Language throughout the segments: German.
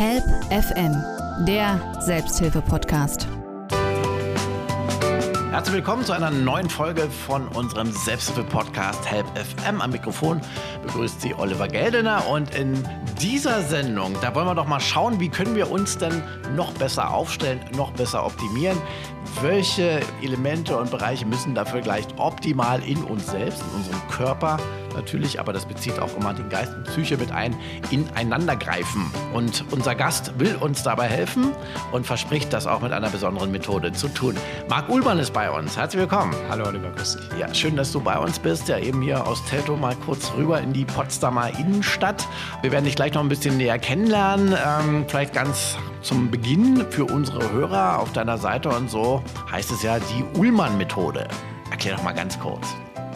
Help FM, der Selbsthilfe-Podcast. Herzlich willkommen zu einer neuen Folge von unserem Selbsthilfe-Podcast Help FM. Am Mikrofon begrüßt Sie Oliver Geldener und in dieser Sendung, da wollen wir doch mal schauen, wie können wir uns denn noch besser aufstellen, noch besser optimieren. Welche Elemente und Bereiche müssen dafür gleich optimal in uns selbst, in unserem Körper natürlich, aber das bezieht auch immer den Geist und Psyche mit ein, ineinandergreifen. Und unser Gast will uns dabei helfen und verspricht das auch mit einer besonderen Methode zu tun. Marc Ullmann ist bei uns. Herzlich willkommen. Hallo Oliver, grüß dich. Ja, schön, dass du bei uns bist. Ja, eben hier aus Teltow mal kurz rüber in die Potsdamer Innenstadt. Wir werden dich gleich noch ein bisschen näher kennenlernen. Ähm, vielleicht ganz zum Beginn für unsere Hörer auf deiner Seite und so heißt es ja die Ullmann-Methode. Erklär doch mal ganz kurz.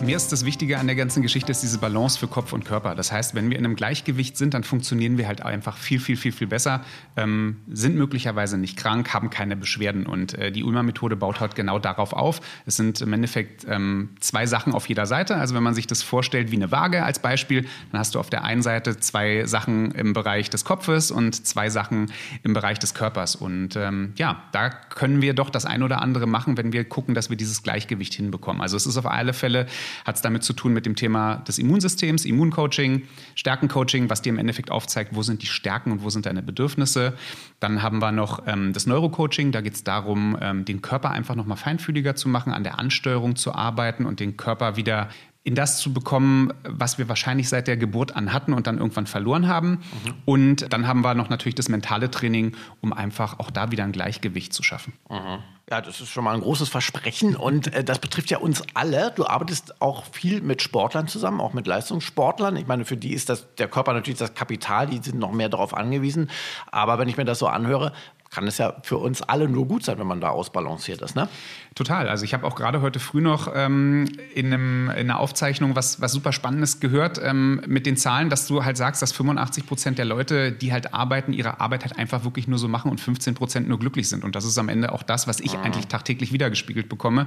Mir ist das Wichtige an der ganzen Geschichte ist diese Balance für Kopf und Körper. Das heißt, wenn wir in einem Gleichgewicht sind, dann funktionieren wir halt einfach viel, viel, viel, viel besser, ähm, sind möglicherweise nicht krank, haben keine Beschwerden. Und äh, die Ulmer-Methode baut halt genau darauf auf. Es sind im Endeffekt ähm, zwei Sachen auf jeder Seite. Also wenn man sich das vorstellt wie eine Waage als Beispiel, dann hast du auf der einen Seite zwei Sachen im Bereich des Kopfes und zwei Sachen im Bereich des Körpers. Und ähm, ja, da können wir doch das ein oder andere machen, wenn wir gucken, dass wir dieses Gleichgewicht hinbekommen. Also es ist auf alle Fälle hat es damit zu tun mit dem Thema des Immunsystems, Immuncoaching, Stärkencoaching, was dir im Endeffekt aufzeigt, wo sind die Stärken und wo sind deine Bedürfnisse. Dann haben wir noch ähm, das Neurocoaching, da geht es darum, ähm, den Körper einfach nochmal feinfühliger zu machen, an der Ansteuerung zu arbeiten und den Körper wieder in das zu bekommen, was wir wahrscheinlich seit der Geburt an hatten und dann irgendwann verloren haben. Mhm. Und dann haben wir noch natürlich das mentale Training, um einfach auch da wieder ein Gleichgewicht zu schaffen. Mhm. Ja, das ist schon mal ein großes Versprechen und äh, das betrifft ja uns alle. Du arbeitest auch viel mit Sportlern zusammen, auch mit Leistungssportlern. Ich meine, für die ist das der Körper natürlich das Kapital, die sind noch mehr darauf angewiesen. Aber wenn ich mir das so anhöre, kann es ja für uns alle nur gut sein, wenn man da ausbalanciert ist, ne? Total. Also ich habe auch gerade heute früh noch ähm, in, einem, in, einer Aufzeichnung was, was super Spannendes gehört ähm, mit den Zahlen, dass du halt sagst, dass 85 Prozent der Leute, die halt arbeiten, ihre Arbeit halt einfach wirklich nur so machen und 15 Prozent nur glücklich sind. Und das ist am Ende auch das, was ich mhm. eigentlich tagtäglich wiedergespiegelt bekomme.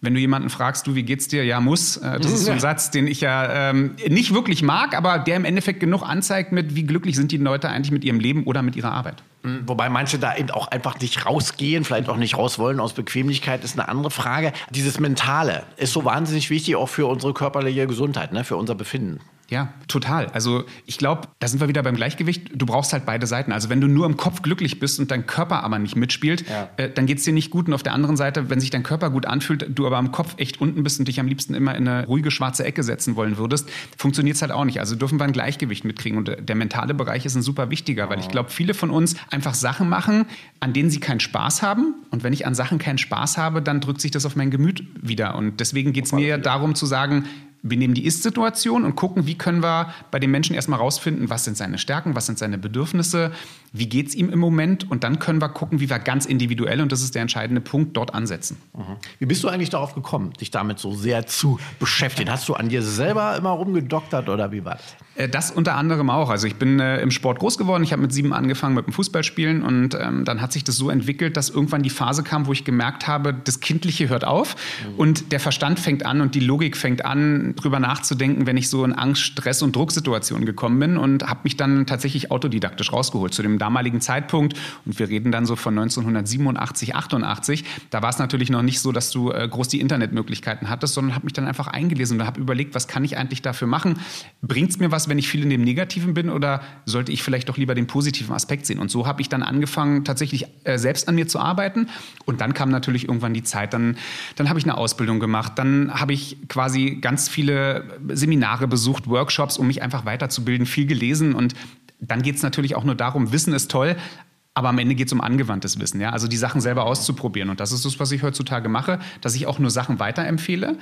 Wenn du jemanden fragst, du, wie geht's dir? Ja, muss. Äh, das ist so ein Satz, den ich ja ähm, nicht wirklich mag, aber der im Endeffekt genug anzeigt mit, wie glücklich sind die Leute eigentlich mit ihrem Leben oder mit ihrer Arbeit. Wobei manche da eben auch einfach nicht rausgehen, vielleicht auch nicht raus wollen aus Bequemlichkeit, ist eine andere Frage. Dieses Mentale ist so wahnsinnig wichtig auch für unsere körperliche Gesundheit, ne? für unser Befinden. Ja, total. Also ich glaube, da sind wir wieder beim Gleichgewicht. Du brauchst halt beide Seiten. Also wenn du nur im Kopf glücklich bist und dein Körper aber nicht mitspielt, ja. äh, dann geht es dir nicht gut. Und auf der anderen Seite, wenn sich dein Körper gut anfühlt, du aber im Kopf echt unten bist und dich am liebsten immer in eine ruhige schwarze Ecke setzen wollen würdest, funktioniert es halt auch nicht. Also dürfen wir ein Gleichgewicht mitkriegen. Und der mentale Bereich ist ein super wichtiger, weil ich glaube, viele von uns einfach Sachen machen, an denen sie keinen Spaß haben. Und wenn ich an Sachen keinen Spaß habe, dann drückt sich das auf mein Gemüt wieder. Und deswegen geht es mir darum zu sagen, wir nehmen die Ist-Situation und gucken, wie können wir bei dem Menschen erstmal rausfinden, was sind seine Stärken, was sind seine Bedürfnisse, wie geht es ihm im Moment und dann können wir gucken, wie wir ganz individuell, und das ist der entscheidende Punkt, dort ansetzen. Mhm. Wie bist du eigentlich darauf gekommen, dich damit so sehr zu beschäftigen? Hast du an dir selber immer rumgedoktert oder wie war das? Äh, das unter anderem auch. Also ich bin äh, im Sport groß geworden. Ich habe mit sieben angefangen mit dem Fußballspielen und ähm, dann hat sich das so entwickelt, dass irgendwann die Phase kam, wo ich gemerkt habe, das Kindliche hört auf mhm. und der Verstand fängt an und die Logik fängt an, drüber nachzudenken, wenn ich so in Angst, Stress und Drucksituationen gekommen bin und habe mich dann tatsächlich autodidaktisch rausgeholt zu dem damaligen Zeitpunkt. Und wir reden dann so von 1987, 88. Da war es natürlich noch nicht so, dass du äh, groß die Internetmöglichkeiten hattest, sondern habe mich dann einfach eingelesen und habe überlegt, was kann ich eigentlich dafür machen? Bringt es mir was, wenn ich viel in dem Negativen bin oder sollte ich vielleicht doch lieber den positiven Aspekt sehen? Und so habe ich dann angefangen, tatsächlich äh, selbst an mir zu arbeiten. Und dann kam natürlich irgendwann die Zeit, dann, dann habe ich eine Ausbildung gemacht, dann habe ich quasi ganz viele Seminare besucht, Workshops, um mich einfach weiterzubilden, viel gelesen und dann geht es natürlich auch nur darum, Wissen ist toll, aber am Ende geht es um angewandtes Wissen, ja. Also die Sachen selber auszuprobieren. Und das ist das, was ich heutzutage mache, dass ich auch nur Sachen weiterempfehle,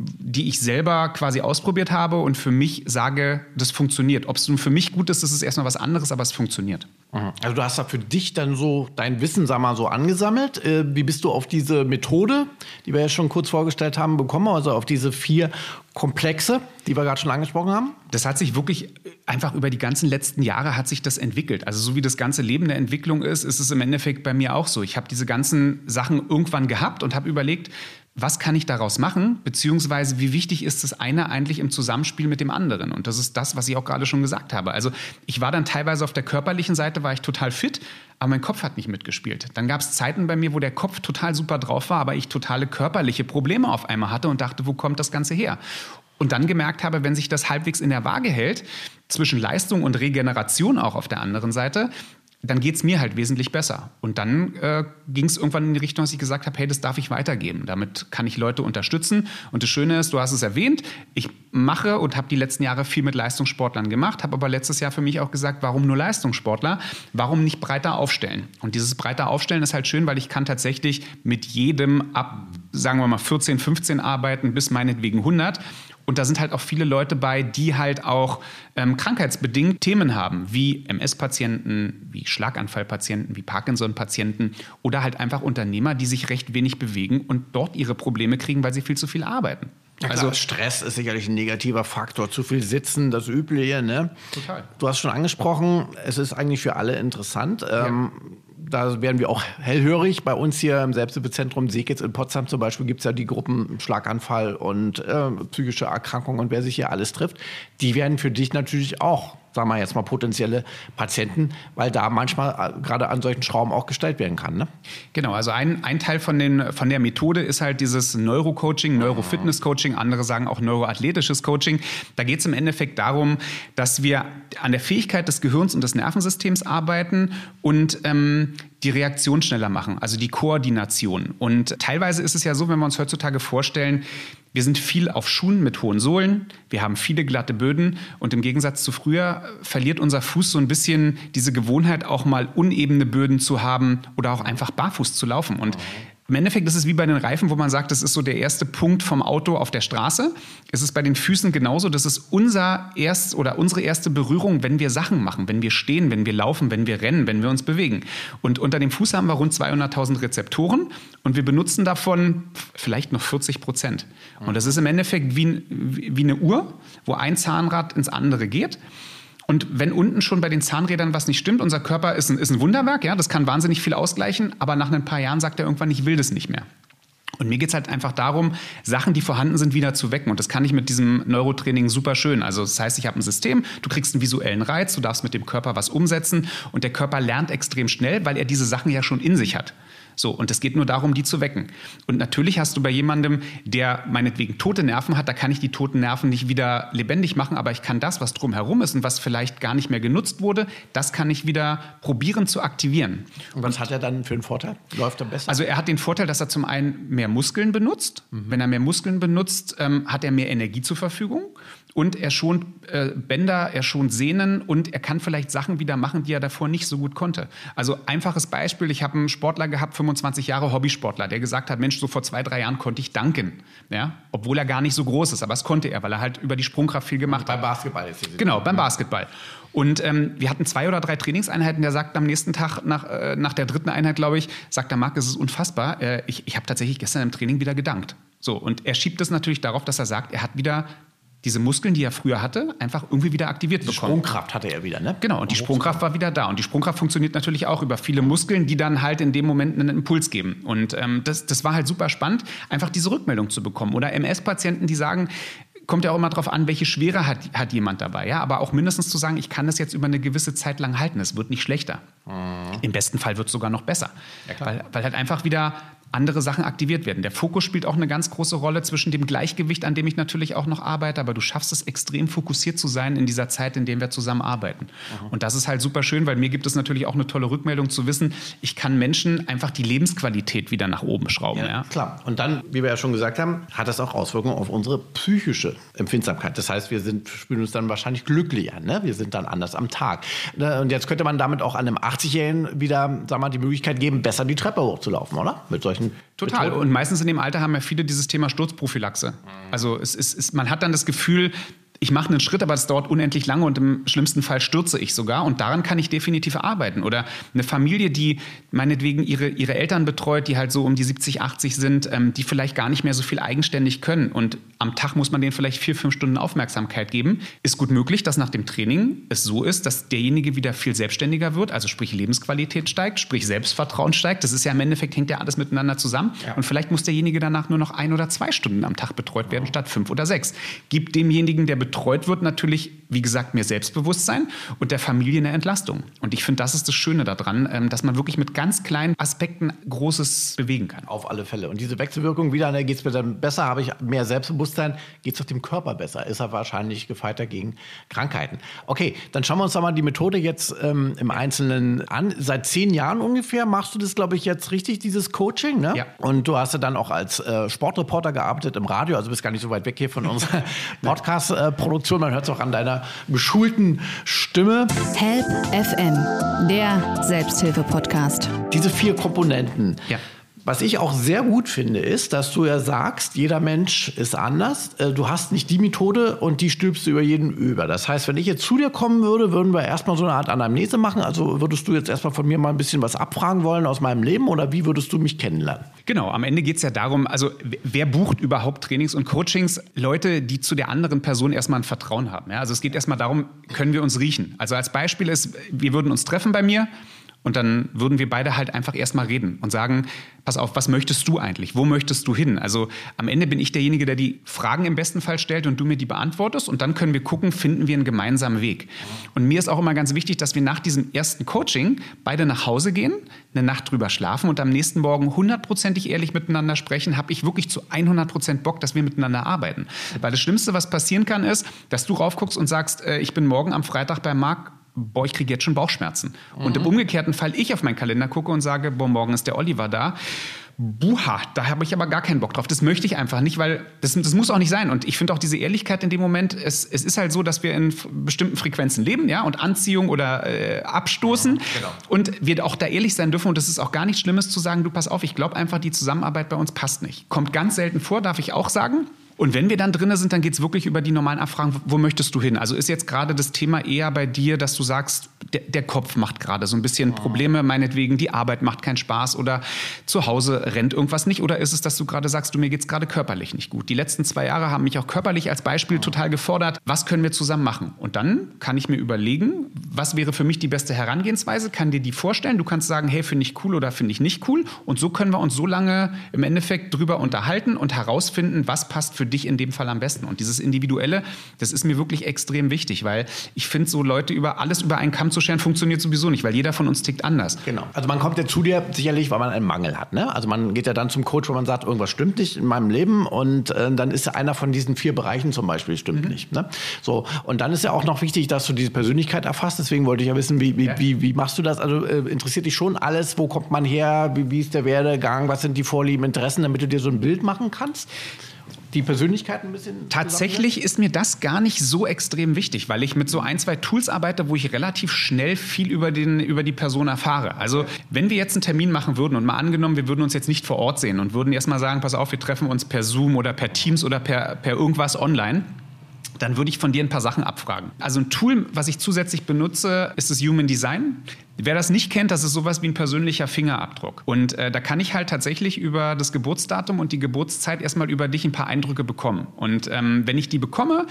die ich selber quasi ausprobiert habe und für mich sage, das funktioniert. Ob es nun für mich gut ist, das ist erstmal was anderes, aber es funktioniert. Mhm. Also du hast da für dich dann so dein Wissen, sag mal, so angesammelt. Äh, wie bist du auf diese Methode, die wir ja schon kurz vorgestellt haben, bekommen? Also auf diese vier Komplexe, die wir gerade schon angesprochen haben? Das hat sich wirklich einfach über die ganzen letzten Jahre hat sich das entwickelt. Also so wie das ganze Leben eine Entwicklung ist, ist es im Endeffekt bei mir auch so. Ich habe diese ganzen Sachen irgendwann gehabt und habe überlegt, was kann ich daraus machen, beziehungsweise wie wichtig ist das eine eigentlich im Zusammenspiel mit dem anderen? Und das ist das, was ich auch gerade schon gesagt habe. Also ich war dann teilweise auf der körperlichen Seite, war ich total fit, aber mein Kopf hat nicht mitgespielt. Dann gab es Zeiten bei mir, wo der Kopf total super drauf war, aber ich totale körperliche Probleme auf einmal hatte und dachte, wo kommt das Ganze her? Und dann gemerkt habe, wenn sich das halbwegs in der Waage hält, zwischen Leistung und Regeneration auch auf der anderen Seite, dann geht es mir halt wesentlich besser. Und dann äh, ging es irgendwann in die Richtung, dass ich gesagt habe, hey, das darf ich weitergeben. Damit kann ich Leute unterstützen. Und das Schöne ist, du hast es erwähnt, ich mache und habe die letzten Jahre viel mit Leistungssportlern gemacht, habe aber letztes Jahr für mich auch gesagt, warum nur Leistungssportler? Warum nicht breiter aufstellen? Und dieses breiter Aufstellen ist halt schön, weil ich kann tatsächlich mit jedem ab, sagen wir mal, 14, 15 arbeiten bis meinetwegen 100 und da sind halt auch viele Leute bei, die halt auch ähm, krankheitsbedingt Themen haben, wie MS-Patienten, wie Schlaganfallpatienten, wie Parkinson-Patienten oder halt einfach Unternehmer, die sich recht wenig bewegen und dort ihre Probleme kriegen, weil sie viel zu viel arbeiten. Ja, also Stress ist sicherlich ein negativer Faktor. Zu viel Sitzen, das Übliche. Ne? Total. Du hast schon angesprochen, es ist eigentlich für alle interessant. Ja. Ähm, da werden wir auch hellhörig. Bei uns hier im Selbsthilfezentrum Seekitz in Potsdam zum Beispiel gibt es ja die Gruppen Schlaganfall und äh, psychische Erkrankungen und wer sich hier alles trifft. Die werden für dich natürlich auch sagen wir jetzt mal, potenzielle Patienten, weil da manchmal äh, gerade an solchen Schrauben auch gestellt werden kann. Ne? Genau, also ein, ein Teil von, den, von der Methode ist halt dieses Neurocoaching, Neurofitness-Coaching, andere sagen auch neuroathletisches Coaching. Da geht es im Endeffekt darum, dass wir an der Fähigkeit des Gehirns und des Nervensystems arbeiten und ähm, die Reaktion schneller machen, also die Koordination. Und teilweise ist es ja so, wenn wir uns heutzutage vorstellen, wir sind viel auf Schuhen mit hohen Sohlen, wir haben viele glatte Böden. Und im Gegensatz zu früher verliert unser Fuß so ein bisschen diese Gewohnheit, auch mal unebene Böden zu haben oder auch einfach barfuß zu laufen. Und im Endeffekt ist es wie bei den Reifen, wo man sagt, das ist so der erste Punkt vom Auto auf der Straße. Es ist bei den Füßen genauso. Das ist unser erst oder unsere erste Berührung, wenn wir Sachen machen, wenn wir stehen, wenn wir laufen, wenn wir rennen, wenn wir uns bewegen. Und unter dem Fuß haben wir rund 200.000 Rezeptoren und wir benutzen davon vielleicht noch 40 Prozent. Und das ist im Endeffekt wie, wie eine Uhr, wo ein Zahnrad ins andere geht. Und wenn unten schon bei den Zahnrädern was nicht stimmt, unser Körper ist ein, ist ein Wunderwerk, ja, das kann wahnsinnig viel ausgleichen, aber nach ein paar Jahren sagt er irgendwann, ich will das nicht mehr. Und mir geht es halt einfach darum, Sachen, die vorhanden sind, wieder zu wecken. Und das kann ich mit diesem Neurotraining super schön. Also das heißt, ich habe ein System, du kriegst einen visuellen Reiz, du darfst mit dem Körper was umsetzen und der Körper lernt extrem schnell, weil er diese Sachen ja schon in sich hat. So, und es geht nur darum, die zu wecken. Und natürlich hast du bei jemandem, der meinetwegen tote Nerven hat, da kann ich die toten Nerven nicht wieder lebendig machen, aber ich kann das, was drumherum ist und was vielleicht gar nicht mehr genutzt wurde, das kann ich wieder probieren zu aktivieren. Und was hat er dann für einen Vorteil? Läuft er besser? Also er hat den Vorteil, dass er zum einen mehr Muskeln benutzt. Mhm. Wenn er mehr Muskeln benutzt, ähm, hat er mehr Energie zur Verfügung und er schont äh, Bänder, er schont Sehnen und er kann vielleicht Sachen wieder machen, die er davor nicht so gut konnte. Also einfaches Beispiel, ich habe einen Sportler gehabt, 25 Jahre Hobbysportler, der gesagt hat, Mensch, so vor zwei, drei Jahren konnte ich danken. Ja? Obwohl er gar nicht so groß ist, aber das konnte er, weil er halt über die Sprungkraft viel gemacht hat. Beim Basketball ist es. Genau, beim Basketball. Und ähm, wir hatten zwei oder drei Trainingseinheiten. Der sagt am nächsten Tag, nach, äh, nach der dritten Einheit, glaube ich, sagt der Marc, es ist unfassbar. Äh, ich ich habe tatsächlich gestern im Training wieder gedankt. So, und er schiebt es natürlich darauf, dass er sagt, er hat wieder diese Muskeln, die er früher hatte, einfach irgendwie wieder aktiviert die bekommen. Die Sprungkraft hatte er wieder, ne? Genau, und die Sprungkraft war wieder da. Und die Sprungkraft funktioniert natürlich auch über viele Muskeln, die dann halt in dem Moment einen Impuls geben. Und ähm, das, das war halt super spannend, einfach diese Rückmeldung zu bekommen. Oder MS-Patienten, die sagen, kommt ja auch immer darauf an, welche Schwere hat, hat jemand dabei. Ja? Aber auch mindestens zu sagen, ich kann das jetzt über eine gewisse Zeit lang halten. Es wird nicht schlechter. Mhm. Im besten Fall wird es sogar noch besser. Ja, weil, weil halt einfach wieder andere Sachen aktiviert werden. Der Fokus spielt auch eine ganz große Rolle zwischen dem Gleichgewicht, an dem ich natürlich auch noch arbeite, aber du schaffst es extrem fokussiert zu sein in dieser Zeit, in der wir zusammen arbeiten. Mhm. Und das ist halt super schön, weil mir gibt es natürlich auch eine tolle Rückmeldung zu wissen, ich kann Menschen einfach die Lebensqualität wieder nach oben schrauben. Ja, ja. Klar. Und dann, wie wir ja schon gesagt haben, hat das auch Auswirkungen auf unsere psychische Empfindsamkeit. Das heißt, wir sind, spüren uns dann wahrscheinlich glücklicher. Ne? Wir sind dann anders am Tag. Ne, und jetzt könnte man damit auch einem 80-Jährigen wieder sag mal, die Möglichkeit geben, besser die Treppe hochzulaufen, oder? Mit solchen solchen. Total. Methoden. Und meistens in dem Alter haben ja viele dieses Thema Sturzprophylaxe. Mhm. Also es ist, man hat dann das Gefühl, ich mache einen Schritt, aber es dauert unendlich lange und im schlimmsten Fall stürze ich sogar. Und daran kann ich definitiv arbeiten. Oder eine Familie, die meinetwegen ihre, ihre Eltern betreut, die halt so um die 70, 80 sind, ähm, die vielleicht gar nicht mehr so viel eigenständig können. Und am Tag muss man denen vielleicht vier, fünf Stunden Aufmerksamkeit geben. Ist gut möglich, dass nach dem Training es so ist, dass derjenige wieder viel selbstständiger wird, also sprich Lebensqualität steigt, sprich Selbstvertrauen steigt. Das ist ja im Endeffekt, hängt ja alles miteinander zusammen. Ja. Und vielleicht muss derjenige danach nur noch ein oder zwei Stunden am Tag betreut werden, statt fünf oder sechs. Gibt demjenigen, der betreut wird, natürlich, wie gesagt, mehr Selbstbewusstsein und der Familie eine Entlastung. Und ich finde, das ist das Schöne daran, ähm, dass man wirklich mit ganz kleinen Aspekten Großes bewegen kann. Auf alle Fälle. Und diese Wechselwirkung wieder, ne, geht es mir dann besser, habe ich mehr Selbstbewusstsein, geht es auch dem Körper besser, ist er wahrscheinlich gefeiter gegen Krankheiten. Okay, dann schauen wir uns doch mal die Methode jetzt ähm, im Einzelnen an. Seit zehn Jahren ungefähr machst du das, glaube ich, jetzt richtig, dieses Coaching. Ne? Ja. Und du hast ja dann auch als äh, Sportreporter gearbeitet im Radio, also bist gar nicht so weit weg hier von unserer Podcast-Produktion. Man hört es auch an deiner geschulten Stimme. Help FM, der Selbsthilfe-Podcast. Diese vier Komponenten. Ja was ich auch sehr gut finde, ist, dass du ja sagst, jeder Mensch ist anders. Äh, du hast nicht die Methode und die stülpst du über jeden über. Das heißt, wenn ich jetzt zu dir kommen würde, würden wir erstmal so eine Art Anamnese machen. Also würdest du jetzt erstmal von mir mal ein bisschen was abfragen wollen aus meinem Leben oder wie würdest du mich kennenlernen? Genau, am Ende geht es ja darum, also wer bucht überhaupt Trainings und Coachings? Leute, die zu der anderen Person erstmal ein Vertrauen haben. Ja? Also es geht erstmal darum, können wir uns riechen? Also als Beispiel ist, wir würden uns treffen bei mir. Und dann würden wir beide halt einfach erstmal reden und sagen, pass auf, was möchtest du eigentlich? Wo möchtest du hin? Also am Ende bin ich derjenige, der die Fragen im besten Fall stellt und du mir die beantwortest. Und dann können wir gucken, finden wir einen gemeinsamen Weg. Und mir ist auch immer ganz wichtig, dass wir nach diesem ersten Coaching beide nach Hause gehen, eine Nacht drüber schlafen und am nächsten Morgen hundertprozentig ehrlich miteinander sprechen. Habe ich wirklich zu 100 Prozent Bock, dass wir miteinander arbeiten? Weil das Schlimmste, was passieren kann, ist, dass du raufguckst und sagst, äh, ich bin morgen am Freitag bei Marc boah, ich kriege jetzt schon Bauchschmerzen. Mhm. Und im mhm. umgekehrten Fall ich auf meinen Kalender gucke und sage, boah, morgen ist der Oliver da. Buha, da habe ich aber gar keinen Bock drauf. Das möchte ich einfach nicht, weil das, das muss auch nicht sein. Und ich finde auch diese Ehrlichkeit in dem Moment, es, es ist halt so, dass wir in bestimmten Frequenzen leben, ja, und Anziehung oder äh, abstoßen. Mhm, genau. Und wir auch da ehrlich sein dürfen. Und es ist auch gar nichts Schlimmes zu sagen, du pass auf, ich glaube einfach, die Zusammenarbeit bei uns passt nicht. Kommt ganz selten vor, darf ich auch sagen. Und wenn wir dann drin sind, dann geht es wirklich über die normalen Abfragen, wo möchtest du hin? Also ist jetzt gerade das Thema eher bei dir, dass du sagst, der, der Kopf macht gerade so ein bisschen Probleme, meinetwegen, die Arbeit macht keinen Spaß oder zu Hause rennt irgendwas nicht? Oder ist es, dass du gerade sagst, du mir geht es gerade körperlich nicht gut? Die letzten zwei Jahre haben mich auch körperlich als Beispiel total gefordert. Was können wir zusammen machen? Und dann kann ich mir überlegen, was wäre für mich die beste Herangehensweise? Kann dir die vorstellen? Du kannst sagen, hey, finde ich cool oder finde ich nicht cool? Und so können wir uns so lange im Endeffekt drüber unterhalten und herausfinden, was passt für dich in dem Fall am besten. Und dieses Individuelle, das ist mir wirklich extrem wichtig, weil ich finde, so Leute über alles über einen Kamm zu scheren, funktioniert sowieso nicht, weil jeder von uns tickt anders. Genau. Also man kommt ja zu dir sicherlich, weil man einen Mangel hat. Ne? Also man geht ja dann zum Coach, wo man sagt, irgendwas stimmt nicht in meinem Leben und äh, dann ist einer von diesen vier Bereichen zum Beispiel stimmt mhm. nicht. Ne? So und dann ist ja auch noch wichtig, dass du diese Persönlichkeit erfasst. Deswegen wollte ich ja wissen, wie, wie, ja. wie, wie machst du das? Also äh, interessiert dich schon alles? Wo kommt man her? Wie, wie ist der Werdegang? Was sind die Vorlieben, Interessen, damit du dir so ein Bild machen kannst? Die Persönlichkeit ein bisschen. Tatsächlich ist mir das gar nicht so extrem wichtig, weil ich mit so ein, zwei Tools arbeite, wo ich relativ schnell viel über, den, über die Person erfahre. Also, wenn wir jetzt einen Termin machen würden und mal angenommen, wir würden uns jetzt nicht vor Ort sehen und würden erstmal sagen, pass auf, wir treffen uns per Zoom oder per Teams oder per, per irgendwas online dann würde ich von dir ein paar Sachen abfragen. Also ein Tool, was ich zusätzlich benutze, ist das Human Design. Wer das nicht kennt, das ist sowas wie ein persönlicher Fingerabdruck. Und äh, da kann ich halt tatsächlich über das Geburtsdatum und die Geburtszeit erstmal über dich ein paar Eindrücke bekommen. Und ähm, wenn ich die bekomme,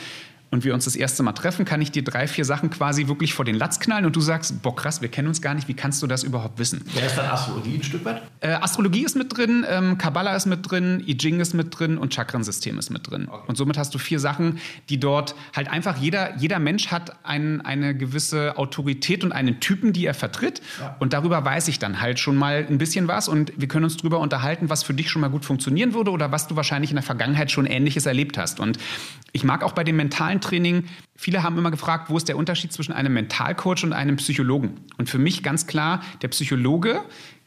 und wir uns das erste Mal treffen, kann ich dir drei, vier Sachen quasi wirklich vor den Latz knallen und du sagst, boah krass, wir kennen uns gar nicht, wie kannst du das überhaupt wissen? Wer ist dann Astrologie ein Stück weit? Äh, Astrologie ist mit drin, ähm, Kabbalah ist mit drin, I Ching ist mit drin und Chakrensystem ist mit drin. Okay. Und somit hast du vier Sachen, die dort halt einfach, jeder, jeder Mensch hat ein, eine gewisse Autorität und einen Typen, die er vertritt ja. und darüber weiß ich dann halt schon mal ein bisschen was und wir können uns darüber unterhalten, was für dich schon mal gut funktionieren würde oder was du wahrscheinlich in der Vergangenheit schon Ähnliches erlebt hast. Und ich mag auch bei dem mentalen Training, viele haben immer gefragt, wo ist der Unterschied zwischen einem Mentalcoach und einem Psychologen? Und für mich ganz klar, der Psychologe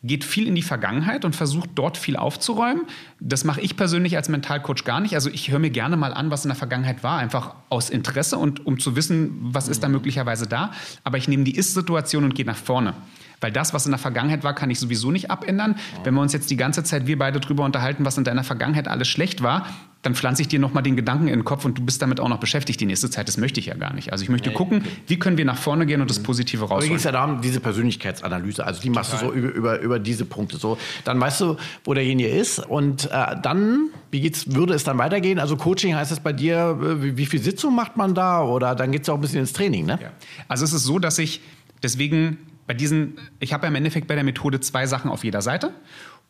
geht viel in die Vergangenheit und versucht dort viel aufzuräumen. Das mache ich persönlich als Mentalcoach gar nicht. Also ich höre mir gerne mal an, was in der Vergangenheit war, einfach aus Interesse und um zu wissen, was ist da möglicherweise da. Aber ich nehme die Ist-Situation und gehe nach vorne. Weil das, was in der Vergangenheit war, kann ich sowieso nicht abändern. Wenn wir uns jetzt die ganze Zeit, wir beide drüber unterhalten, was in deiner Vergangenheit alles schlecht war, dann pflanze ich dir nochmal den Gedanken in den Kopf und du bist damit auch noch beschäftigt die nächste Zeit. Das möchte ich ja gar nicht. Also ich möchte nee, gucken, okay. wie können wir nach vorne gehen und das Positive rausholen. Aber ging es ja darum, diese Persönlichkeitsanalyse, also die machst Total. du so über, über, über diese Punkte so. Dann weißt du, wo derjenige ist und äh, dann, wie geht's, würde es dann weitergehen? Also Coaching heißt es bei dir, äh, wie, wie viel Sitzung macht man da oder dann geht es auch ein bisschen ins Training, ne? Ja. Also es ist so, dass ich deswegen bei diesen, ich habe ja im Endeffekt bei der Methode zwei Sachen auf jeder Seite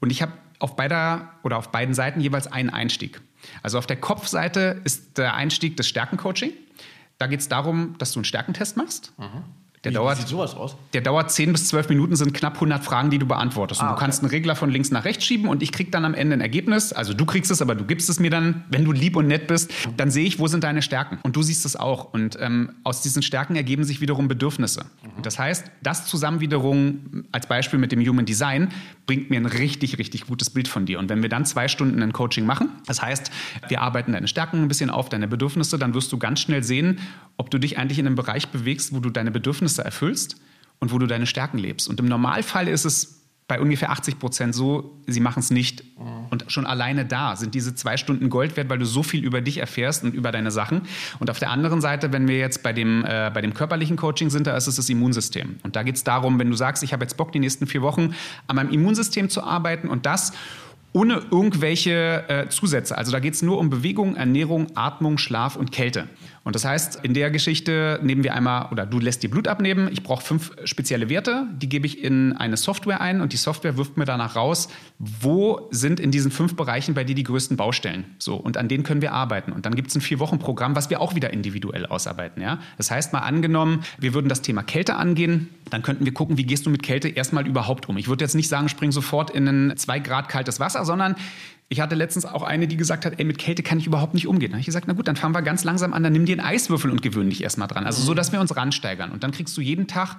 und ich habe auf beider oder auf beiden Seiten jeweils einen Einstieg. Also auf der Kopfseite ist der Einstieg das Stärkencoaching. Da geht es darum, dass du einen Stärkentest machst. Mhm. Der, Wie, dauert, sieht sowas aus? der dauert 10 bis 12 Minuten, sind knapp 100 Fragen, die du beantwortest. Und ah, okay. du kannst einen Regler von links nach rechts schieben und ich krieg dann am Ende ein Ergebnis. Also du kriegst es, aber du gibst es mir dann, wenn du lieb und nett bist, dann sehe ich, wo sind deine Stärken. Und du siehst es auch. Und ähm, aus diesen Stärken ergeben sich wiederum Bedürfnisse. Mhm. Das heißt, das zusammen wiederum als Beispiel mit dem Human Design bringt mir ein richtig, richtig gutes Bild von dir. Und wenn wir dann zwei Stunden ein Coaching machen, das heißt, wir arbeiten deine Stärken ein bisschen auf, deine Bedürfnisse, dann wirst du ganz schnell sehen, ob du dich eigentlich in einem Bereich bewegst, wo du deine Bedürfnisse erfüllst und wo du deine Stärken lebst. Und im Normalfall ist es bei ungefähr 80 Prozent so, sie machen es nicht. Und schon alleine da sind diese zwei Stunden Gold wert, weil du so viel über dich erfährst und über deine Sachen. Und auf der anderen Seite, wenn wir jetzt bei dem, äh, bei dem körperlichen Coaching sind, da ist es das Immunsystem. Und da geht es darum, wenn du sagst, ich habe jetzt Bock, die nächsten vier Wochen an meinem Immunsystem zu arbeiten und das ohne irgendwelche äh, Zusätze. Also da geht es nur um Bewegung, Ernährung, Atmung, Schlaf und Kälte. Und das heißt, in der Geschichte nehmen wir einmal, oder du lässt dir Blut abnehmen, ich brauche fünf spezielle Werte, die gebe ich in eine Software ein und die Software wirft mir danach raus, wo sind in diesen fünf Bereichen bei dir die größten Baustellen. So, und an denen können wir arbeiten. Und dann gibt es ein Vier-Wochen-Programm, was wir auch wieder individuell ausarbeiten. Ja? Das heißt, mal angenommen, wir würden das Thema Kälte angehen, dann könnten wir gucken, wie gehst du mit Kälte erstmal überhaupt um. Ich würde jetzt nicht sagen, spring sofort in ein zwei Grad kaltes Wasser, sondern ich hatte letztens auch eine, die gesagt hat, ey, mit Kälte kann ich überhaupt nicht umgehen. Da habe ich gesagt, na gut, dann fangen wir ganz langsam an, dann nimm dir einen Eiswürfel und gewöhn dich erstmal dran. Also so, dass wir uns ransteigern. Und dann kriegst du jeden Tag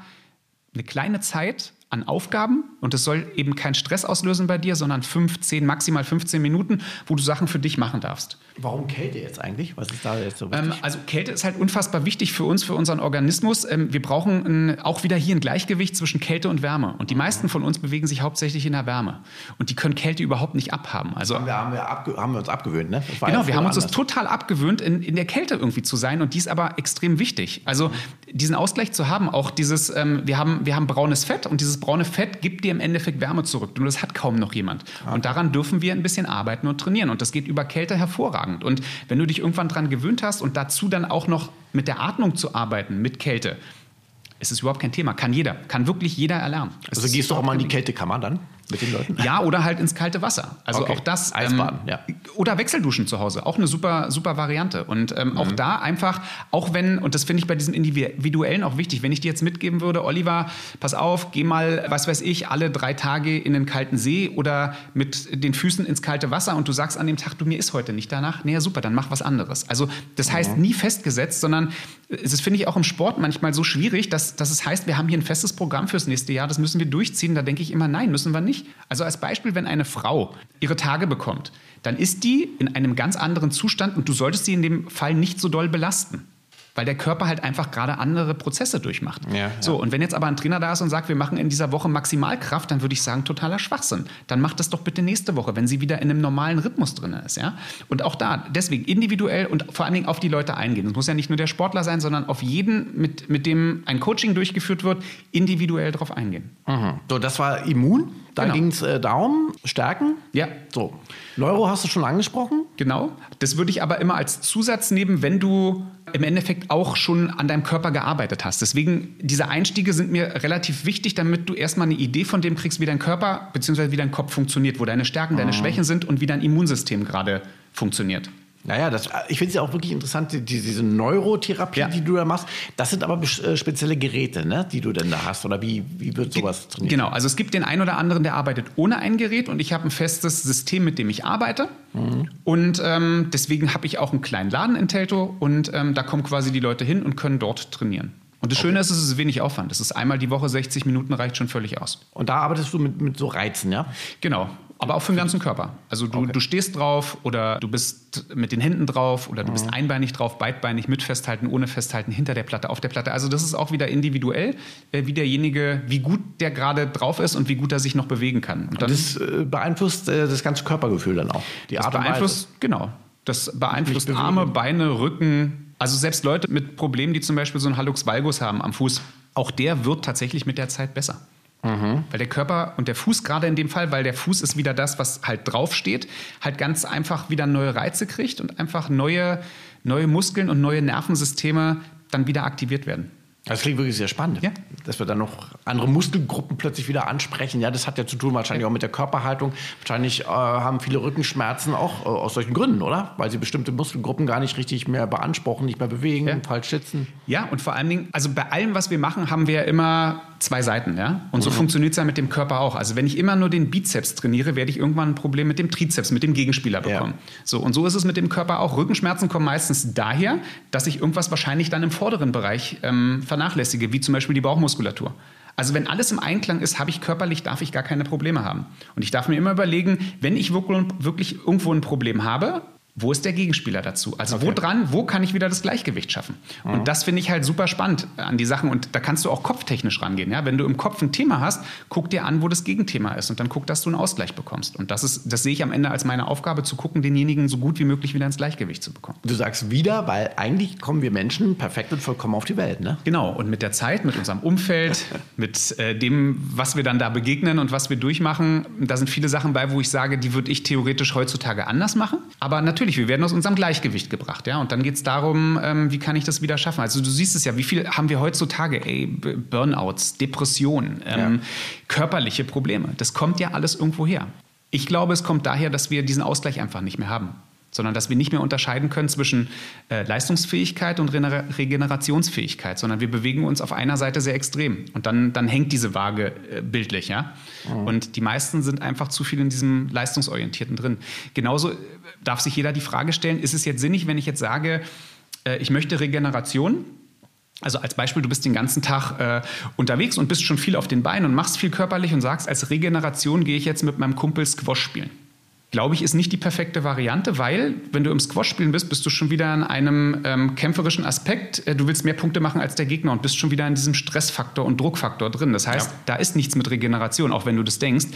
eine kleine Zeit an Aufgaben und es soll eben keinen Stress auslösen bei dir, sondern 15, maximal 15 Minuten, wo du Sachen für dich machen darfst. Warum Kälte jetzt eigentlich? Was ist da jetzt so wichtig? Ähm, also Kälte ist halt unfassbar wichtig für uns, für unseren Organismus. Ähm, wir brauchen ein, auch wieder hier ein Gleichgewicht zwischen Kälte und Wärme. Und die meisten von uns bewegen sich hauptsächlich in der Wärme. Und die können Kälte überhaupt nicht abhaben. Also, haben, wir, haben, wir abge, haben wir uns abgewöhnt, ne? Genau, wir haben uns das total abgewöhnt, in, in der Kälte irgendwie zu sein. Und die ist aber extrem wichtig. Also diesen Ausgleich zu haben, auch dieses, ähm, wir, haben, wir haben braunes Fett und dieses braune Fett gibt dir im Endeffekt Wärme zurück. Und das hat kaum noch jemand. Okay. Und daran dürfen wir ein bisschen arbeiten und trainieren. Und das geht über Kälte hervorragend. Und wenn du dich irgendwann daran gewöhnt hast und dazu dann auch noch mit der Atmung zu arbeiten, mit Kälte, ist es überhaupt kein Thema. Kann jeder, kann wirklich jeder erlernen. also gehst du auch mal in die Kältekammer dann? Mit den Leuten? Ja, oder halt ins kalte Wasser. Also okay. auch das. Eisbaden, ähm, ja. Oder Wechselduschen zu Hause. Auch eine super, super Variante. Und ähm, mhm. auch da einfach, auch wenn, und das finde ich bei diesem Individuellen auch wichtig, wenn ich dir jetzt mitgeben würde, Oliver, pass auf, geh mal, was weiß ich, alle drei Tage in den kalten See oder mit den Füßen ins kalte Wasser und du sagst an dem Tag, du mir ist heute nicht danach, naja, super, dann mach was anderes. Also das heißt mhm. nie festgesetzt, sondern es ist, finde ich, auch im Sport manchmal so schwierig, dass, dass es heißt, wir haben hier ein festes Programm fürs nächste Jahr, das müssen wir durchziehen. Da denke ich immer, nein, müssen wir nicht nicht. Also als Beispiel, wenn eine Frau ihre Tage bekommt, dann ist die in einem ganz anderen Zustand und du solltest sie in dem Fall nicht so doll belasten weil der Körper halt einfach gerade andere Prozesse durchmacht. Ja, ja. So, und wenn jetzt aber ein Trainer da ist und sagt, wir machen in dieser Woche Maximalkraft, dann würde ich sagen, totaler Schwachsinn. Dann macht das doch bitte nächste Woche, wenn sie wieder in einem normalen Rhythmus drin ist. Ja? Und auch da, deswegen individuell und vor allen Dingen auf die Leute eingehen. Es muss ja nicht nur der Sportler sein, sondern auf jeden, mit, mit dem ein Coaching durchgeführt wird, individuell drauf eingehen. Mhm. So, das war immun. Da genau. ging es äh, darum, stärken. Ja. So. Neuro hast du schon angesprochen. Genau. Das würde ich aber immer als Zusatz nehmen, wenn du im Endeffekt auch schon an deinem Körper gearbeitet hast. Deswegen, diese Einstiege sind mir relativ wichtig, damit du erstmal eine Idee von dem kriegst, wie dein Körper bzw. wie dein Kopf funktioniert, wo deine Stärken, deine ah. Schwächen sind und wie dein Immunsystem gerade funktioniert. Naja, das, ich finde es ja auch wirklich interessant, die, diese Neurotherapie, ja. die du da machst. Das sind aber äh, spezielle Geräte, ne, die du denn da hast. Oder wie, wie wird sowas trainiert? Genau, also es gibt den einen oder anderen, der arbeitet ohne ein Gerät und ich habe ein festes System, mit dem ich arbeite. Mhm. Und ähm, deswegen habe ich auch einen kleinen Laden in Telto und ähm, da kommen quasi die Leute hin und können dort trainieren. Und das okay. Schöne ist, es ist wenig Aufwand. Das ist einmal die Woche 60 Minuten reicht schon völlig aus. Und da arbeitest du mit, mit so Reizen, ja? Genau. Aber auch für den ganzen Körper. Also du, okay. du stehst drauf oder du bist mit den Händen drauf oder du mhm. bist einbeinig drauf, beidbeinig, mit festhalten, ohne festhalten, hinter der Platte, auf der Platte. Also das ist auch wieder individuell, äh, wie derjenige, wie gut der gerade drauf ist und wie gut er sich noch bewegen kann. Und, und das äh, beeinflusst äh, das ganze Körpergefühl dann auch. Die das Art beeinflusst, genau. Das beeinflusst Arme, Beine, Rücken. Also selbst Leute mit Problemen, die zum Beispiel so einen Hallux valgus haben am Fuß, auch der wird tatsächlich mit der Zeit besser. Mhm. Weil der Körper und der Fuß, gerade in dem Fall, weil der Fuß ist wieder das, was halt draufsteht, halt ganz einfach wieder neue Reize kriegt und einfach neue, neue Muskeln und neue Nervensysteme dann wieder aktiviert werden. Das klingt wirklich sehr spannend, ja. dass wir dann noch andere Muskelgruppen plötzlich wieder ansprechen. Ja, das hat ja zu tun wahrscheinlich auch mit der Körperhaltung. Wahrscheinlich äh, haben viele Rückenschmerzen auch äh, aus solchen Gründen, oder? Weil sie bestimmte Muskelgruppen gar nicht richtig mehr beanspruchen, nicht mehr bewegen, ja. falsch sitzen. Ja, und vor allen Dingen, also bei allem, was wir machen, haben wir ja immer zwei Seiten, ja. Und so mhm. funktioniert es ja mit dem Körper auch. Also wenn ich immer nur den Bizeps trainiere, werde ich irgendwann ein Problem mit dem Trizeps, mit dem Gegenspieler bekommen. Ja. So, und so ist es mit dem Körper auch. Rückenschmerzen kommen meistens daher, dass ich irgendwas wahrscheinlich dann im vorderen Bereich ähm, vernachlässige, wie zum Beispiel die Bauchmuskulatur. Also wenn alles im Einklang ist, habe ich körperlich, darf ich gar keine Probleme haben. Und ich darf mir immer überlegen, wenn ich wirklich irgendwo ein Problem habe, wo ist der Gegenspieler dazu? Also okay. wo dran, wo kann ich wieder das Gleichgewicht schaffen? Mhm. Und das finde ich halt super spannend an die Sachen. Und da kannst du auch kopftechnisch rangehen. Ja? Wenn du im Kopf ein Thema hast, guck dir an, wo das Gegenthema ist und dann guck, dass du einen Ausgleich bekommst. Und das ist, das sehe ich am Ende als meine Aufgabe, zu gucken, denjenigen so gut wie möglich wieder ins Gleichgewicht zu bekommen. Du sagst wieder, weil eigentlich kommen wir Menschen perfekt und vollkommen auf die Welt, ne? Genau. Und mit der Zeit, mit unserem Umfeld, mit äh, dem, was wir dann da begegnen und was wir durchmachen, da sind viele Sachen bei, wo ich sage, die würde ich theoretisch heutzutage anders machen. Aber natürlich, wir werden aus unserem Gleichgewicht gebracht. Ja? Und dann geht es darum, ähm, wie kann ich das wieder schaffen? Also du siehst es ja, wie viel haben wir heutzutage? Ey, Burnouts, Depressionen, ähm, ja. körperliche Probleme. Das kommt ja alles irgendwo her. Ich glaube, es kommt daher, dass wir diesen Ausgleich einfach nicht mehr haben sondern dass wir nicht mehr unterscheiden können zwischen äh, Leistungsfähigkeit und Re Regenerationsfähigkeit, sondern wir bewegen uns auf einer Seite sehr extrem und dann, dann hängt diese Waage äh, bildlich, ja. Mhm. Und die meisten sind einfach zu viel in diesem Leistungsorientierten drin. Genauso äh, darf sich jeder die Frage stellen, ist es jetzt sinnig, wenn ich jetzt sage, äh, ich möchte Regeneration, also als Beispiel, du bist den ganzen Tag äh, unterwegs und bist schon viel auf den Beinen und machst viel körperlich und sagst, als Regeneration gehe ich jetzt mit meinem Kumpel Squash spielen glaube ich, ist nicht die perfekte Variante, weil, wenn du im Squash spielen bist, bist du schon wieder in einem ähm, kämpferischen Aspekt. Äh, du willst mehr Punkte machen als der Gegner und bist schon wieder in diesem Stressfaktor und Druckfaktor drin. Das heißt, ja. da ist nichts mit Regeneration, auch wenn du das denkst.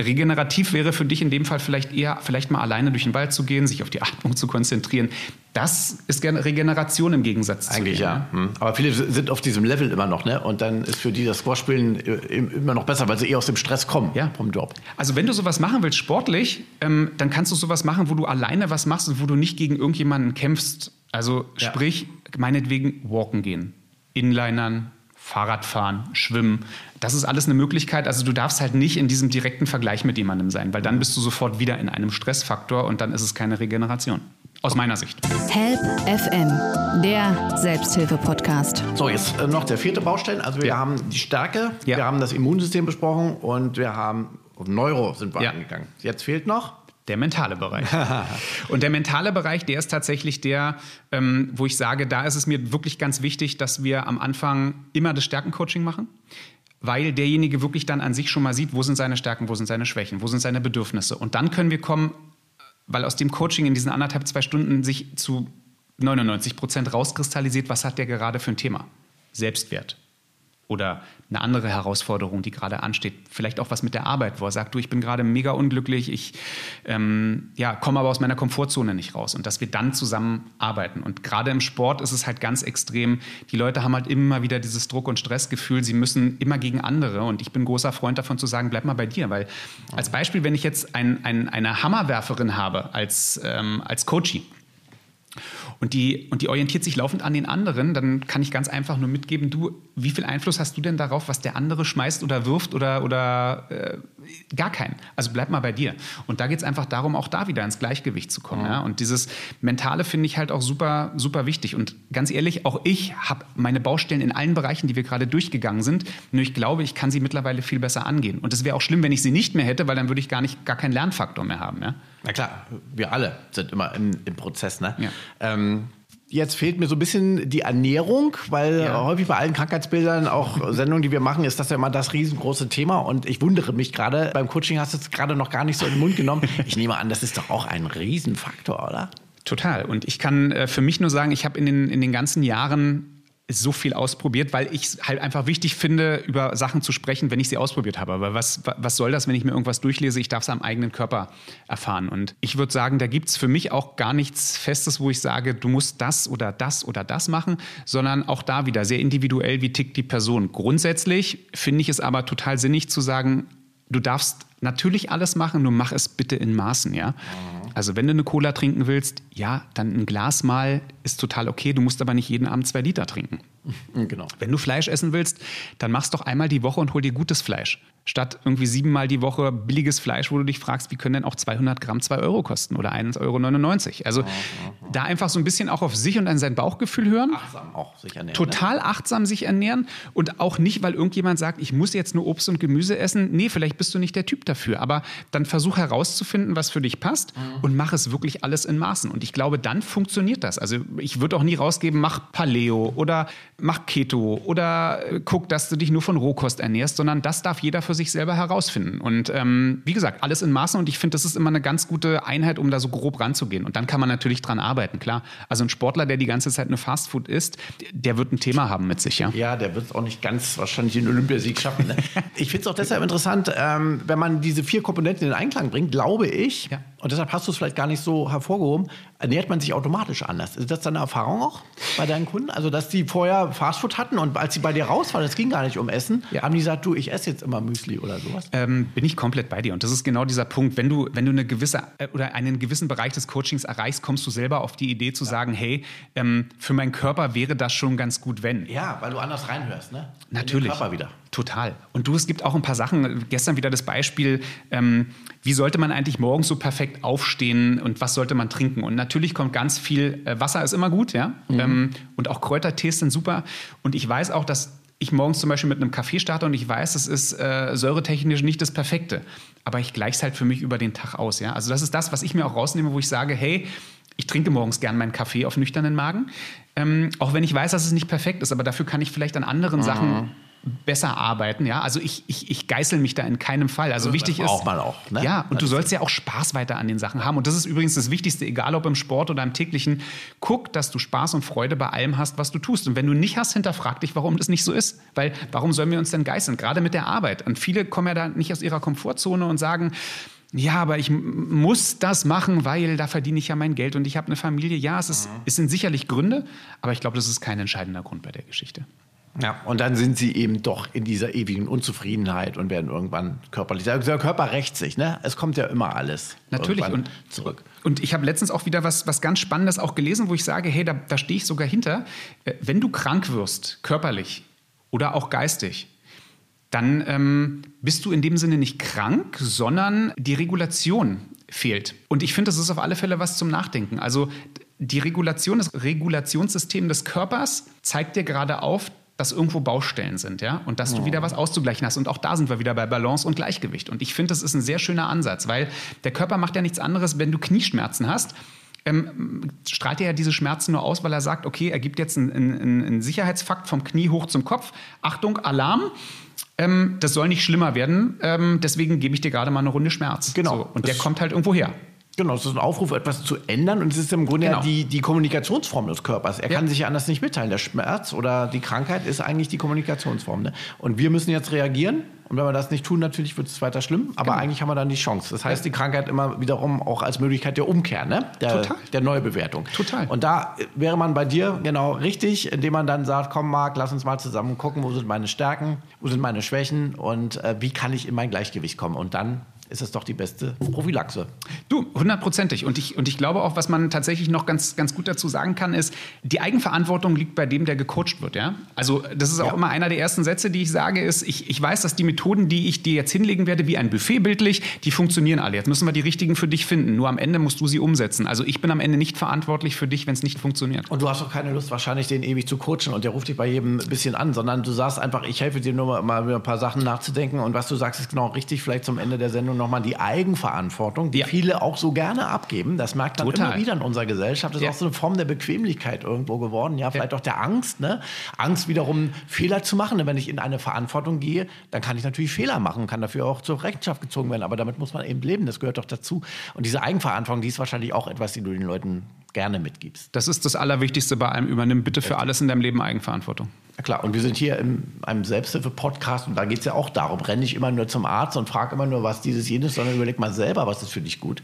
Regenerativ wäre für dich in dem Fall vielleicht eher, vielleicht mal alleine durch den Wald zu gehen, sich auf die Atmung zu konzentrieren. Das ist gerne Regeneration im Gegensatz Eigentlich zu Eigentlich ja. Hm. Aber viele sind auf diesem Level immer noch, ne? Und dann ist für die das Squash-Spielen äh, immer noch besser, weil sie eher aus dem Stress kommen ja. vom Job. Also wenn du sowas machen willst, sportlich, ähm, dann kannst du sowas machen, wo du alleine was machst und wo du nicht gegen irgendjemanden kämpfst. Also sprich, ja. meinetwegen walken gehen. Inlinern, Fahrradfahren, Schwimmen. Das ist alles eine Möglichkeit. Also du darfst halt nicht in diesem direkten Vergleich mit jemandem sein, weil dann bist du sofort wieder in einem Stressfaktor und dann ist es keine Regeneration. Aus meiner Sicht. Help FM, der Selbsthilfe-Podcast. So, jetzt äh, noch der vierte Baustein. Also wir ja. haben die Stärke, ja. wir haben das Immunsystem besprochen und wir haben Neuro sind wir ja. angegangen. Jetzt fehlt noch der mentale Bereich. und der mentale Bereich, der ist tatsächlich der, ähm, wo ich sage, da ist es mir wirklich ganz wichtig, dass wir am Anfang immer das Stärkencoaching machen, weil derjenige wirklich dann an sich schon mal sieht, wo sind seine Stärken, wo sind seine Schwächen, wo sind seine Bedürfnisse. Und dann können wir kommen, weil aus dem Coaching in diesen anderthalb, zwei Stunden sich zu 99 Prozent rauskristallisiert, was hat der gerade für ein Thema? Selbstwert, oder eine andere Herausforderung, die gerade ansteht. Vielleicht auch was mit der Arbeit, wo er sagt, du, ich bin gerade mega unglücklich, ich ähm, ja, komme aber aus meiner Komfortzone nicht raus. Und dass wir dann zusammen arbeiten. Und gerade im Sport ist es halt ganz extrem. Die Leute haben halt immer wieder dieses Druck- und Stressgefühl, sie müssen immer gegen andere. Und ich bin großer Freund davon zu sagen, bleib mal bei dir. Weil als Beispiel, wenn ich jetzt ein, ein, eine Hammerwerferin habe als, ähm, als Coachie, und die, und die orientiert sich laufend an den anderen, dann kann ich ganz einfach nur mitgeben, du, wie viel Einfluss hast du denn darauf, was der andere schmeißt oder wirft oder, oder äh, gar keinen. Also bleib mal bei dir. Und da geht es einfach darum, auch da wieder ins Gleichgewicht zu kommen. Mhm. Ja? Und dieses Mentale finde ich halt auch super, super wichtig. Und ganz ehrlich, auch ich habe meine Baustellen in allen Bereichen, die wir gerade durchgegangen sind. Nur ich glaube, ich kann sie mittlerweile viel besser angehen. Und es wäre auch schlimm, wenn ich sie nicht mehr hätte, weil dann würde ich gar nicht gar keinen Lernfaktor mehr haben. Ja? Na klar, wir alle sind immer im, im Prozess. Ne? Ja. Ähm, Jetzt fehlt mir so ein bisschen die Ernährung, weil Ja. häufig bei allen Krankheitsbildern, auch Sendungen, die wir machen, ist das ja immer das riesengroße Thema. Und ich wundere mich gerade, beim Coaching hast du es gerade noch gar nicht so in den Mund genommen. Ich nehme an, das ist doch auch ein Riesenfaktor, oder? Total. Und ich kann äh, für mich nur sagen, ich habe in den, in den ganzen Jahren so viel ausprobiert, weil ich es halt einfach wichtig finde, über Sachen zu sprechen, wenn ich sie ausprobiert habe. Aber was, was soll das, wenn ich mir irgendwas durchlese? Ich darf es am eigenen Körper erfahren. Und ich würde sagen, da gibt es für mich auch gar nichts Festes, wo ich sage, du musst das oder das oder das machen, sondern auch da wieder sehr individuell, wie tickt die Person. Grundsätzlich finde ich es aber total sinnig zu sagen, du darfst natürlich alles machen, nur mach es bitte in Maßen, ja. Also wenn du eine Cola trinken willst, ja, dann ein Glas mal ist total okay. Du musst aber nicht jeden Abend zwei Liter trinken. Genau. Wenn du Fleisch essen willst, dann mach's doch einmal die Woche und hol dir gutes Fleisch. Statt irgendwie siebenmal die Woche billiges Fleisch, wo du dich fragst, wie können denn auch 200 Gramm 2 Euro kosten oder 1,99 Euro. Also da einfach so ein bisschen auch auf sich und an sein Bauchgefühl hören. Achtsam auch sich ernähren. Ne? Total achtsam sich ernähren und auch nicht, weil irgendjemand sagt, ich muss jetzt nur Obst und Gemüse essen. Nee, vielleicht bist du nicht der Typ dafür. Aber dann versuch herauszufinden, was für dich passt und mach es wirklich alles in Maßen. Und ich glaube, dann funktioniert das. Also ich würde auch nie rausgeben, mach Paleo oder mach Keto oder äh, guck, dass du dich nur von Rohkost ernährst, sondern das darf jeder für sich selber herausfinden. Und ähm, wie gesagt, alles in Maßen. Und ich finde, das ist immer eine ganz gute Einheit, um da so grob ranzugehen. Und dann kann man natürlich dran arbeiten, klar. Also ein Sportler, der die ganze Zeit nur Fastfood isst, der wird ein Thema haben mit sich, ja. Ja, der wird es auch nicht ganz wahrscheinlich den Olympiasieg schaffen. Ne? ich finde es auch deshalb interessant, ähm, wenn man diese vier Komponenten in Einklang bringt, glaube ich, Ja. Und deshalb hast du es vielleicht gar nicht so hervorgehoben, ernährt man sich automatisch anders. Ist das deine Erfahrung auch bei deinen Kunden? Also, dass die vorher Fastfood hatten und als sie bei dir raus waren, es ging gar nicht um Essen, Ja. haben die gesagt, du, ich esse jetzt immer Müsli oder sowas? Ähm, bin ich komplett bei dir. Und das ist genau dieser Punkt. Wenn du, wenn du eine gewisse äh, oder einen gewissen Bereich des Coachings erreichst, kommst du selber auf die Idee zu sagen, hey, ähm, für meinen Körper wäre das schon ganz gut, wenn. Ja, weil du anders reinhörst, ne? Natürlich. Körper wieder. Total. Und du, es gibt auch ein paar Sachen. Gestern wieder das Beispiel, ähm, wie sollte man eigentlich morgens so perfekt aufstehen und was sollte man trinken? Und natürlich kommt ganz viel, äh, Wasser ist immer gut, ja. Ähm, und auch Kräutertees sind super. Und ich weiß auch, dass ich morgens zum Beispiel mit einem Kaffee starte und ich weiß, es ist äh, säuretechnisch nicht das Perfekte. Aber ich gleiche es halt für mich über den Tag aus, ja. Also das ist das, was ich mir auch rausnehme, wo ich sage, hey, ich trinke morgens gern meinen Kaffee auf nüchternen Magen. Ähm, auch wenn ich weiß, dass es nicht perfekt ist, aber dafür kann ich vielleicht an anderen Sachen besser arbeiten. Ja, also ich, ich, ich geißel mich da in keinem Fall. Also wichtig ist. braucht man auch, ne? Ja, und du sollst ja auch Spaß weiter an den Sachen haben. Und das ist übrigens das Wichtigste, egal ob im Sport oder im täglichen. Guck, dass du Spaß und Freude bei allem hast, was du tust. Und wenn du nicht hast, hinterfrag dich, warum das nicht so ist. Weil warum sollen wir uns denn geißeln? Gerade mit der Arbeit. Und viele kommen ja da nicht aus ihrer Komfortzone und sagen, ja, aber ich muss das machen, weil da verdiene ich ja mein Geld und ich habe eine Familie. Ja, es, ist, es sind sicherlich Gründe, aber ich glaube, das ist kein entscheidender Grund bei der Geschichte. Ja, und dann sind sie eben doch in dieser ewigen Unzufriedenheit und werden irgendwann körperlich. Der Körper rächt sich, ne? Es kommt ja immer alles. Natürlich. Und, zurück. und ich habe letztens auch wieder was, was ganz Spannendes auch gelesen, wo ich sage, hey, da, da stehe ich sogar hinter. Äh, Wenn du krank wirst, körperlich oder auch geistig, dann ähm, bist du in dem Sinne nicht krank, sondern die Regulation fehlt. Und ich finde, das ist auf alle Fälle was zum Nachdenken. Also die Regulation, das Regulationssystem des Körpers zeigt dir gerade auf, dass irgendwo Baustellen sind, ja, und dass du wieder was auszugleichen hast. Und auch da sind wir wieder bei Balance und Gleichgewicht. Und ich finde, das ist ein sehr schöner Ansatz, weil der Körper macht ja nichts anderes, wenn du Knieschmerzen hast. Ähm, strahlt er ja diese Schmerzen nur aus, weil er sagt, okay, er gibt jetzt einen, einen, einen Sicherheitsfakt vom Knie hoch zum Kopf. Achtung, Alarm. Ähm, das soll nicht schlimmer werden, ähm, deswegen gebe ich dir gerade mal eine Runde Schmerz. Genau. So, und der kommt halt irgendwo her. Genau, es ist ein Aufruf, etwas zu ändern und es ist im Grunde Genau. ja die, die Kommunikationsform des Körpers. Er Ja. kann sich ja anders nicht mitteilen. Der Schmerz oder die Krankheit ist eigentlich die Kommunikationsform. Ne? Und wir müssen jetzt reagieren. Und wenn wir das nicht tun, natürlich wird es weiter schlimm. Aber Genau. eigentlich haben wir dann die Chance. Das heißt, die Krankheit immer wiederum auch als Möglichkeit der Umkehr, ne? der, Total. der Neubewertung. Total. Und da wäre man bei dir genau richtig, indem man dann sagt, komm Marc, lass uns mal zusammen gucken, wo sind meine Stärken, wo sind meine Schwächen und äh, wie kann ich in mein Gleichgewicht kommen. Und dann ist es doch die beste Prophylaxe. Du, hundertprozentig. Und ich, und ich glaube auch, was man tatsächlich noch ganz, ganz gut dazu sagen kann, ist, die Eigenverantwortung liegt bei dem, der gecoacht wird. Ja? Also das ist auch Ja. immer einer der ersten Sätze, die ich sage, ist, ich, ich weiß, dass die Methoden, die ich dir jetzt hinlegen werde, wie ein Buffet bildlich, die funktionieren alle. Jetzt müssen wir die richtigen für dich finden. Nur am Ende musst du sie umsetzen. Also ich bin am Ende nicht verantwortlich für dich, wenn es nicht funktioniert. Und du hast doch keine Lust, wahrscheinlich den ewig zu coachen und der ruft dich bei jedem ein bisschen an, sondern du sagst einfach, ich helfe dir nur mal, mal ein paar Sachen nachzudenken und was du sagst, ist genau richtig. Vielleicht zum Ende der Sendung noch nochmal die Eigenverantwortung, die ja. viele auch so gerne abgeben. Das merkt man Total. immer wieder in unserer Gesellschaft. Das ist auch so eine Form der Bequemlichkeit irgendwo geworden. Ja, vielleicht auch der Angst. Ne? Angst wiederum, Fehler zu machen. wenn ich in eine Verantwortung gehe, dann kann ich natürlich Fehler machen kann dafür auch zur Rechenschaft gezogen werden. Aber damit muss man eben leben. Das gehört doch dazu. Und diese Eigenverantwortung, die ist wahrscheinlich auch etwas, die du den Leuten gerne mitgibst. Das ist das Allerwichtigste bei einem Übernimm bitte für alles in deinem Leben Eigenverantwortung. Ja klar, und wir sind hier in einem Selbsthilfe-Podcast und da geht es ja auch darum, renne ich immer nur zum Arzt und frage immer nur, was dieses, jenes, sondern überleg mal selber, was ist für dich gut.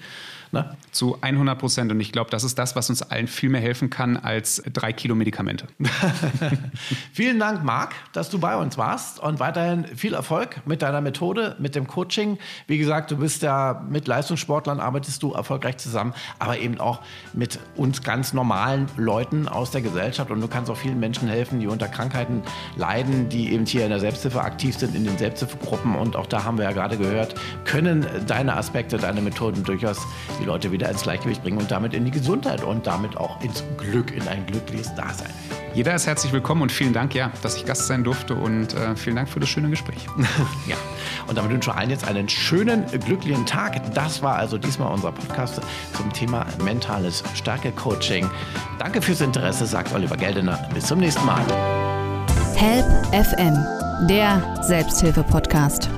Ne? Zu 100 Prozent. Und ich glaube, das ist das, was uns allen viel mehr helfen kann als drei Kilo Medikamente. Vielen Dank, Marc, dass du bei uns warst und weiterhin viel Erfolg mit deiner Methode, mit dem Coaching. Wie gesagt, du bist ja mit Leistungssportlern, arbeitest du erfolgreich zusammen, aber eben auch mit uns ganz normalen Leuten aus der Gesellschaft. Und du kannst auch vielen Menschen helfen, die unter Krankheiten leiden, die eben hier in der Selbsthilfe aktiv sind, in den Selbsthilfegruppen. Und auch da haben wir ja gerade gehört, können deine Aspekte, deine Methoden durchaus die Leute wieder ins Gleichgewicht bringen und damit in die Gesundheit und damit auch ins Glück, in ein glückliches Dasein. Jeder ist herzlich willkommen und vielen Dank, ja, dass ich Gast sein durfte und äh, vielen Dank für das schöne Gespräch. ja, und damit wünsche ich allen jetzt einen schönen, glücklichen Tag. Das war also diesmal unser Podcast zum Thema mentales Stärke-Coaching. Danke fürs Interesse, sagt Oliver Geldener. Bis zum nächsten Mal. Help FM, der Selbsthilfe-Podcast.